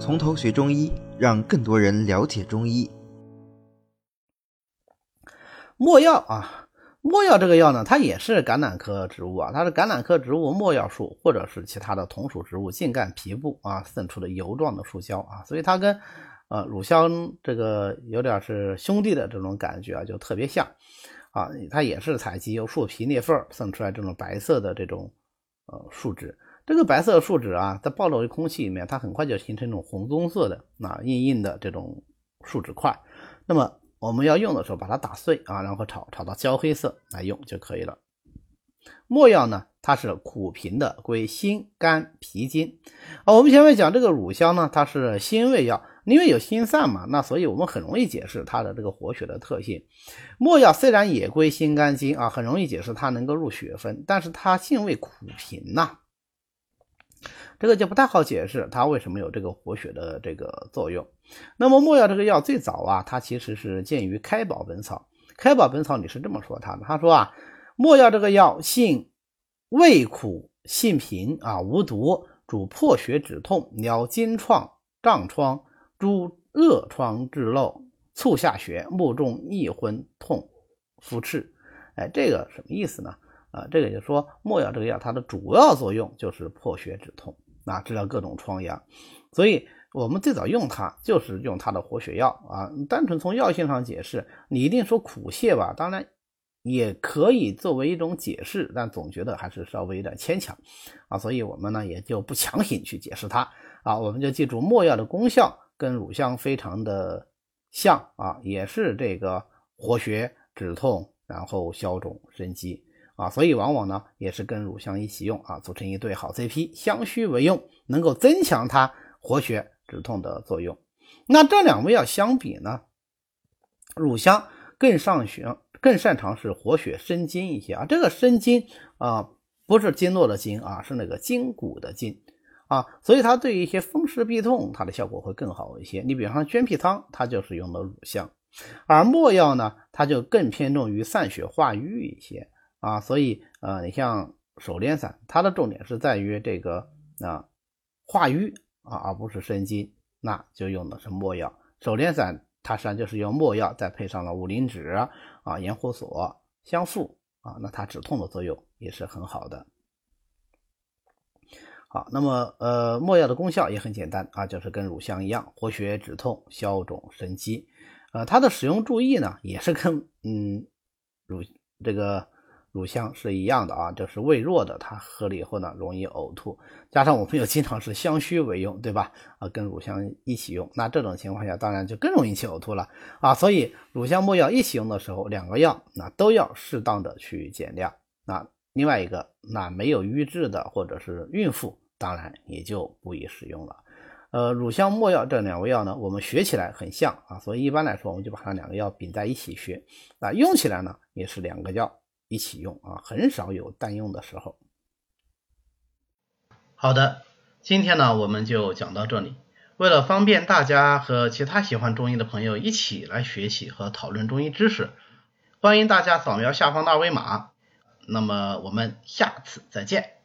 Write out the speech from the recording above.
从头学中医，让更多人了解中医。没药啊，没药这个药呢，它也是橄榄科植物啊，它是橄榄科植物没药树或者是其他的同属植物茎干皮部啊渗出的油状的树胶啊，所以它跟呃乳香这个有点是兄弟的这种感觉啊，就特别像啊，它也是采集由树皮裂缝渗出来这种白色的这种呃树脂。这个白色树脂啊，在暴露于空气里面，它很快就形成一种红棕色的啊硬硬的这种树脂块。那么我们要用的时候，把它打碎啊，然后炒炒到焦黑色来用就可以了。没药呢，它是苦平的，归心肝脾经啊。我们前面讲这个乳香呢，它是辛味药，因为有辛散嘛，那所以我们很容易解释它的这个活血的特性。没药虽然也归心肝经啊，很容易解释它能够入血分，但是它性味苦平呐。这个就不太好解释，它为什么有这个活血的这个作用。那么没药这个药最早啊，它其实是见于《开宝本草》。《开宝本草》里是这么说它的，他说啊，没药这个药性味苦，性平啊，无毒，主破血止痛，疗筋创、胀疮、诸恶疮滞漏，促下血，目中易昏痛，腹赤。哎，这个什么意思呢？啊，这个就说没药这个药，它的主要作用就是破血止痛。啊，治疗各种疮疡，所以我们最早用它就是用它的活血药啊。单纯从药性上解释，你一定说苦泻吧？当然也可以作为一种解释，但总觉得还是稍微有点牵强啊。所以我们呢也就不强行去解释它啊。我们就记住，没药的功效跟乳香非常的像啊，也是这个活血止痛，然后消肿生肌。啊，所以往往呢也是跟乳香一起用啊，组成一对好 CP，相须为用，能够增强它活血止痛的作用。那这两味药相比呢，乳香更上学，更擅长是活血生津一些啊。这个生津啊，不是经络的经啊，是那个筋骨的筋啊，所以它对于一些风湿痹痛，它的效果会更好一些。你比方说绢皮汤，它就是用的乳香，而没药呢，它就更偏重于散血化瘀一些。啊，所以呃，你像手连散，它的重点是在于这个啊化瘀啊，而不是生津，那就用的是没药。手连散它实际上就是用没药，再配上了五灵脂啊、盐胡索、香附啊，那它止痛的作用也是很好的。好，那么呃，没药的功效也很简单啊，就是跟乳香一样，活血止痛、消肿生肌。呃，它的使用注意呢，也是跟嗯乳这个。乳香是一样的啊，就是胃弱的，它喝了以后呢，容易呕吐。加上我们又经常是相虚为用，对吧？啊，跟乳香一起用，那这种情况下当然就更容易起呕吐了啊。所以乳香没药一起用的时候，两个药那都要适当的去减量。那另外一个，那没有瘀滞的或者是孕妇，当然也就不宜使用了。呃，乳香没药这两味药呢，我们学起来很像啊，所以一般来说我们就把它两个药并在一起学。那用起来呢，也是两个药。一起用啊，很少有单用的时候。好的，今天呢我们就讲到这里。为了方便大家和其他喜欢中医的朋友一起来学习和讨论中医知识，欢迎大家扫描下方的二维码。那么我们下次再见。